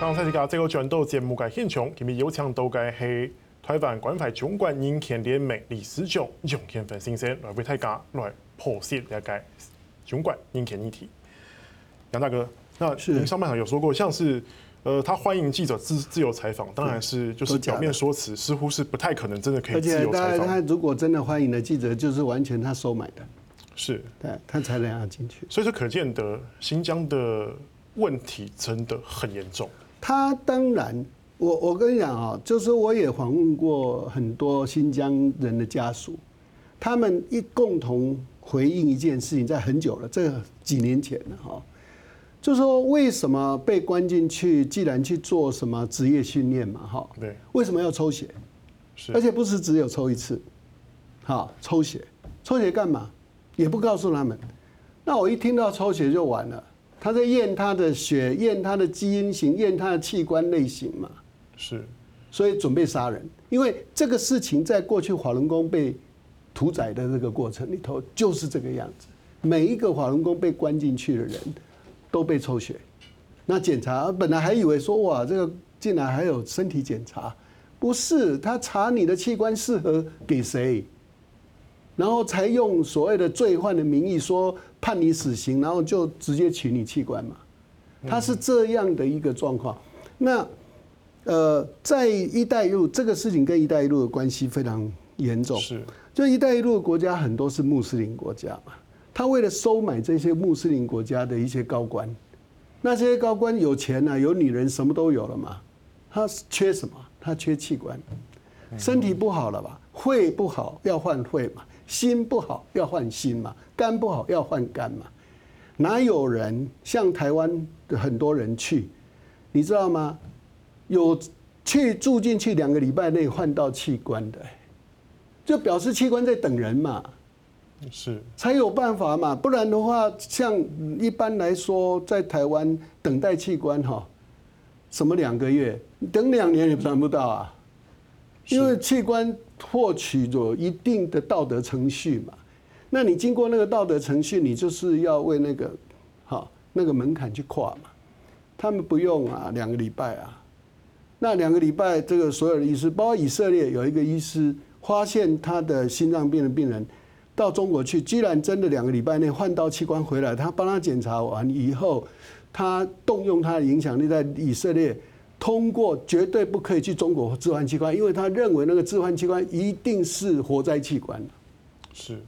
刚才这个转到节目嘅现场，今日有请到嘅系台湾关怀中国人权联盟理事长杨建芬先生来为大家来剖析了解中国人权议题。杨大哥，那您上半场有说过，像是呃，他欢迎记者自自由采访，当然是就是表面说辞，似乎是不太可能真的可以自由采访。而且他如果真的欢迎的记者，就是完全他收买的，是，对，他才能让进去。所以说，可见得新疆的问题真的很严重。他当然，我我跟你讲啊，就是我也访问过很多新疆人的家属，他们一共同回应一件事情，在很久了，这几年前了哈，就说为什么被关进去，既然去做什么职业训练嘛，哈，对，为什么要抽血？是，而且不是只有抽一次，好，抽血，抽血干嘛？也不告诉他们。那我一听到抽血就完了。他在验他的血，验他的基因型，验他的器官类型嘛，是，所以准备杀人。因为这个事情在过去法轮功被屠宰的这个过程里头就是这个样子。每一个法轮功被关进去的人都被抽血，那检查本来还以为说哇，这个竟然还有身体检查，不是，他查你的器官适合给谁，然后才用所谓的罪犯的名义说。判你死刑，然后就直接取你器官嘛，他是这样的一个状况。那呃，在“一带一路”这个事情跟“一带一路”的关系非常严重。是，就“一带一路”的国家很多是穆斯林国家嘛，他为了收买这些穆斯林国家的一些高官，那些高官有钱啊，有女人，什么都有了嘛，他缺什么？他缺器官，身体不好了吧？肺不好要换肺嘛。心不好要换心嘛，肝不好要换肝嘛，哪有人像台湾的很多人去，你知道吗？有去住进去两个礼拜内换到器官的，就表示器官在等人嘛，是才有办法嘛，不然的话，像一般来说在台湾等待器官哈，什么两个月，等两年也等不到啊，因为器官。获取有一定的道德程序嘛，那你经过那个道德程序，你就是要为那个好那个门槛去跨嘛。他们不用啊，两个礼拜啊，那两个礼拜，这个所有的医师，包括以色列有一个医师，发现他的心脏病的病人到中国去，居然真的两个礼拜内换到器官回来，他帮他检查完以后，他动用他的影响力在以色列。通过绝对不可以去中国置换器官，因为他认为那个置换器官一定是活摘器官。是，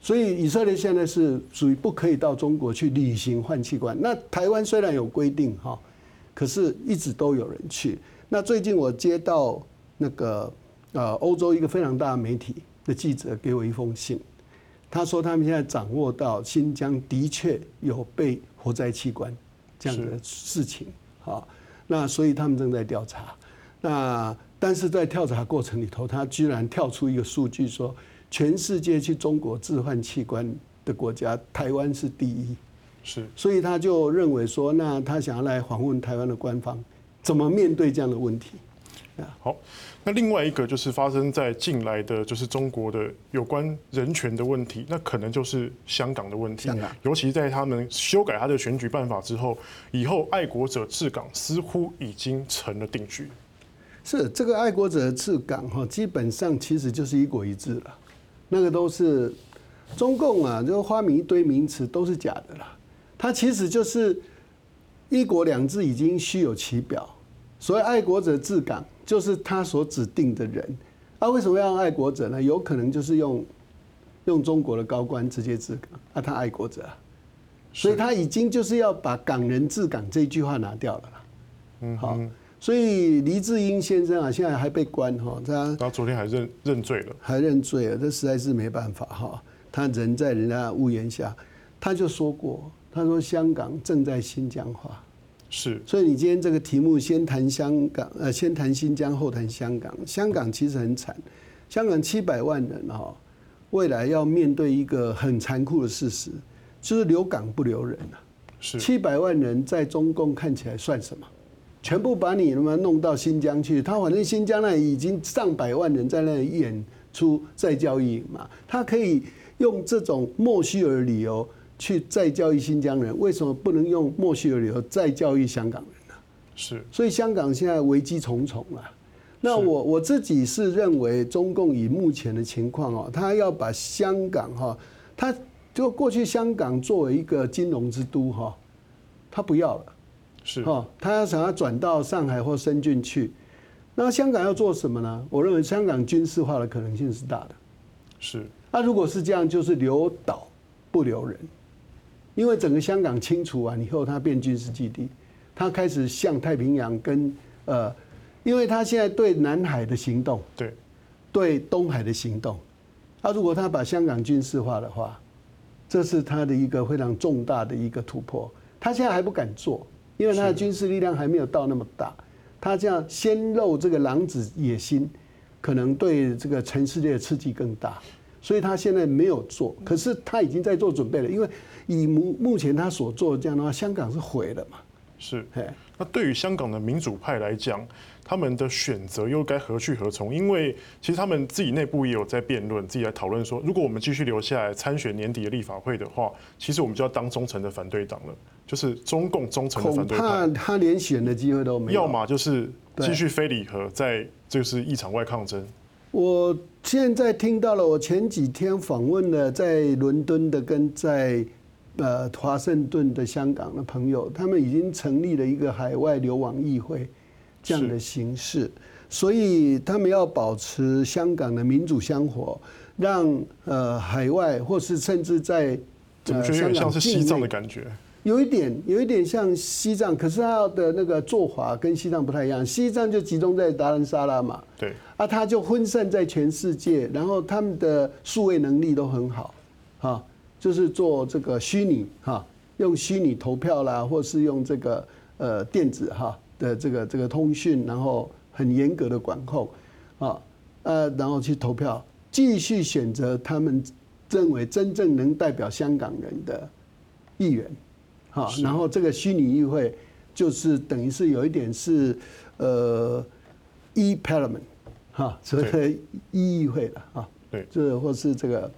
所以以色列现在是属于不可以到中国去旅行换器官。那台湾虽然有规定哈，可是一直都有人去。那最近我接到那个呃欧洲一个非常大的媒体的记者给我一封信，他说他们现在掌握到新疆的确有被活摘器官这样的事情哈。那所以他们正在调查，那但是在调查过程里头，他居然跳出一个数据说，全世界去中国置换器官的国家，台湾是第一，是，所以他就认为说，那他想要来访问台湾的官方，怎么面对这样的问题？好，那另外一个就是发生在近来的就是中国的有关人权的问题，那可能就是香港的问题。尤其在他们修改他的选举办法之后，以后爱国者治港似乎已经成了定局。是这个爱国者治港哈，基本上其实就是一国一制了。那个都是中共啊，就发明一堆名词都是假的啦。它其实就是一国两制已经虚有其表。所谓爱国者治港。就是他所指定的人，啊，为什么要用爱国者呢？有可能就是用用中国的高官直接治港，啊，他爱国者，所以他已经就是要把“港人治港”这句话拿掉了啦。嗯，好，所以黎智英先生啊，现在还被关哈，他他昨天还认认罪了，还认罪了，这实在是没办法哈。他人在人家屋檐下，他就说过，他说香港正在新疆化。是，所以你今天这个题目先谈香港，呃，先谈新疆，后谈香港。香港其实很惨，香港七百万人哈，未来要面对一个很残酷的事实，就是留港不留人啊。是，七百万人在中共看起来算什么？全部把你他妈弄到新疆去，他反正新疆那里已经上百万人在那里演出再教育嘛，他可以用这种莫须有的理由。去再教育新疆人，为什么不能用莫须有的理由再教育香港人呢？是，所以香港现在危机重重了。那我我自己是认为，中共以目前的情况哦，他要把香港哈，他就过去香港作为一个金融之都哈，他不要了，是哈，他要想要转到上海或深圳去。那香港要做什么呢？我认为香港军事化的可能性是大的。是。那如果是这样，就是留岛不留人，因为整个香港清除完以后，它变军事基地，它开始向太平洋跟呃。因为它现在对南海的行动，对，对东海的行动，他如果它把香港军事化的话，这是它的一个非常重大的一个突破。它现在还不敢做，因为它的军事力量还没有到那么大。它这样先露这个狼子野心，可能对这个全世界的刺激更大。所以他现在没有做，可是他已经在做准备了。因为以目目前他所做的这样的话，香港是毁了嘛？是。那对于香港的民主派来讲，他们的选择又该何去何从？因为其实他们自己内部也有在辩论，自己来讨论说，如果我们继续留下来参选年底的立法会的话，其实我们就要当忠诚的反对党了，就是中共忠诚的反对党。恐怕他连选的机会都没有。要么就是继续非礼和，在就是一场外抗争。我现在听到了，我前几天访问了在伦敦的跟在呃华盛顿的香港的朋友，他们已经成立了一个海外流亡议会。这样的形式，所以他们要保持香港的民主香火，让呃海外或是甚至在怎么觉得有点像是西藏的感觉？有一点，有一点像西藏，可是他的那个做法跟西藏不太一样。西藏就集中在达兰萨拉嘛，对，啊，他就分散在全世界，然后他们的数位能力都很好，哈，就是做这个虚拟哈，用虚拟投票啦，或是用这个呃电子哈。的这个这个通讯，然后很严格的管控，啊，呃，然后去投票，继续选择他们认为真正能代表香港人的议员，哈，然后这个虚拟议会就是等于是有一点是呃，e parliament，哈，所谓的 e 议会了，哈，对，就是或是这个。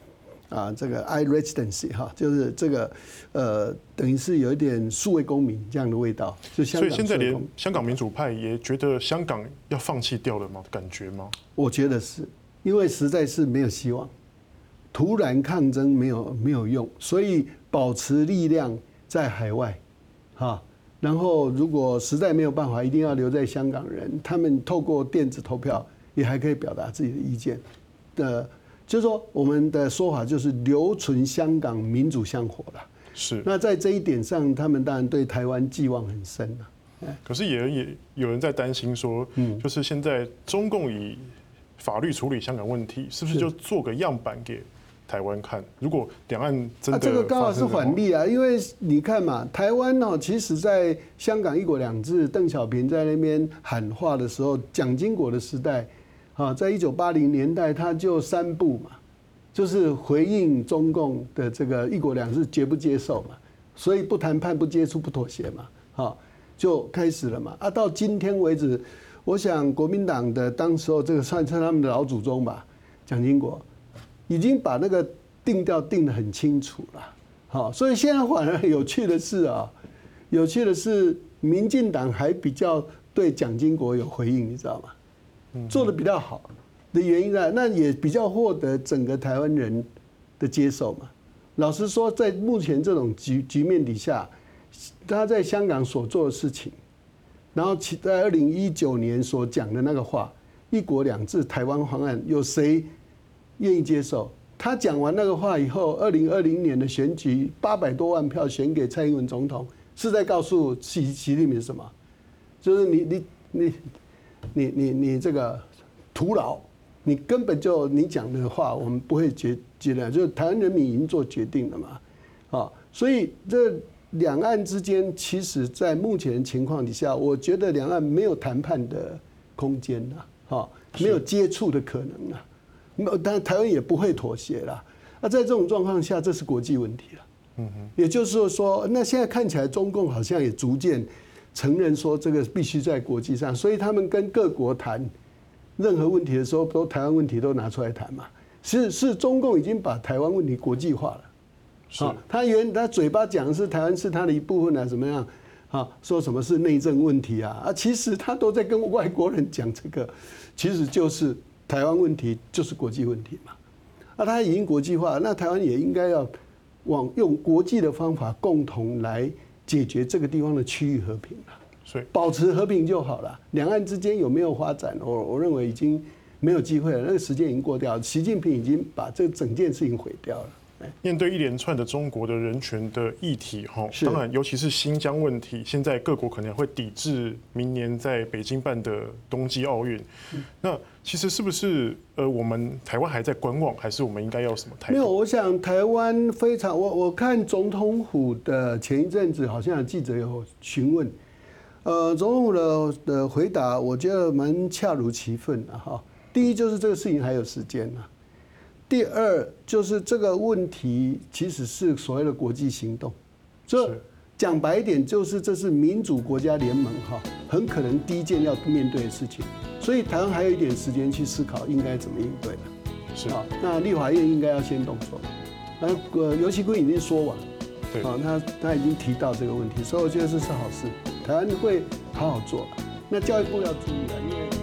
啊，这个 iResidency 哈，就是这个呃，等于是有一点数位公民这样的味道。就香港，所以现在连香港民主派也觉得香港要放弃掉了吗？感觉吗？我觉得是，因为实在是没有希望，突然抗争没有没有用，所以保持力量在海外，哈。然后如果实在没有办法，一定要留在香港人，他们透过电子投票也还可以表达自己的意见的。就是说，我们的说法就是留存香港民主香火了。是。那在这一点上，他们当然对台湾寄望很深啊。可是也也有人在担心说，嗯，就是现在中共以法律处理香港问题，是不是就做个样板给台湾看？如果两岸真的，这个刚好是反例啊，因为你看嘛，台湾哦，其实在香港一国两制，邓小平在那边喊话的时候，蒋经国的时代。啊，在一九八零年代，他就三步嘛，就是回应中共的这个一国两制绝不接受嘛，所以不谈判、不接触、不妥协嘛，好，就开始了嘛。啊，到今天为止，我想国民党的当时候这个算是他们的老祖宗吧，蒋经国已经把那个定调定得很清楚了。好，所以现在反而有趣的是啊，有趣的是，民进党还比较对蒋经国有回应，你知道吗？做的比较好的原因呢，那也比较获得整个台湾人的接受嘛。老实说，在目前这种局局面底下，他在香港所做的事情，然后其在二零一九年所讲的那个话“一国两制”台湾方案，有谁愿意接受？他讲完那个话以后，二零二零年的选举八百多万票选给蔡英文总统，是在告诉习习近平什么？就是你你你。你你你这个徒劳，你根本就你讲的话，我们不会决决定，就是台湾人民已经做决定了嘛，啊，所以这两岸之间，其实在目前情况底下，我觉得两岸没有谈判的空间呐，啊，没有接触的可能啊，但台湾也不会妥协啦。那在这种状况下，这是国际问题了，嗯哼，也就是说，那现在看起来中共好像也逐渐。承认说这个必须在国际上，所以他们跟各国谈任何问题的时候，都台湾问题都拿出来谈嘛。是是，中共已经把台湾问题国际化了。是，他原他嘴巴讲的是台湾是他的一部分啊，怎么样？啊，说什么是内政问题啊？啊，其实他都在跟外国人讲这个，其实就是台湾问题，就是国际问题嘛。啊，它已经国际化，那台湾也应该要往用国际的方法共同来解决这个地方的区域和平了。所以保持和平就好了。两岸之间有没有发展？我我认为已经没有机会了，那个时间已经过掉了。习近平已经把这整件事情毁掉了。面对一连串的中国的人权的议题，哈，当然，尤其是新疆问题，现在各国可能会抵制明年在北京办的冬季奥运。那其实是不是呃，我们台湾还在观望，还是我们应该要什么态度？没有，我想台湾非常，我我看总统府的前一阵子好像有记者有询问，呃，总统府的的回答我觉得蛮恰如其分的哈。第一就是这个事情还有时间呢。第二就是这个问题其实是所谓的国际行动，这讲白一点就是这是民主国家联盟哈，很可能第一件要面对的事情，所以台湾还有一点时间去思考应该怎么应对的。是。啊，那立法院应该要先动手，那呃游锡堃已经说完，对。啊，他他已经提到这个问题，所以我觉得这是好事，台湾会好好做。那教育部要注意了，因为。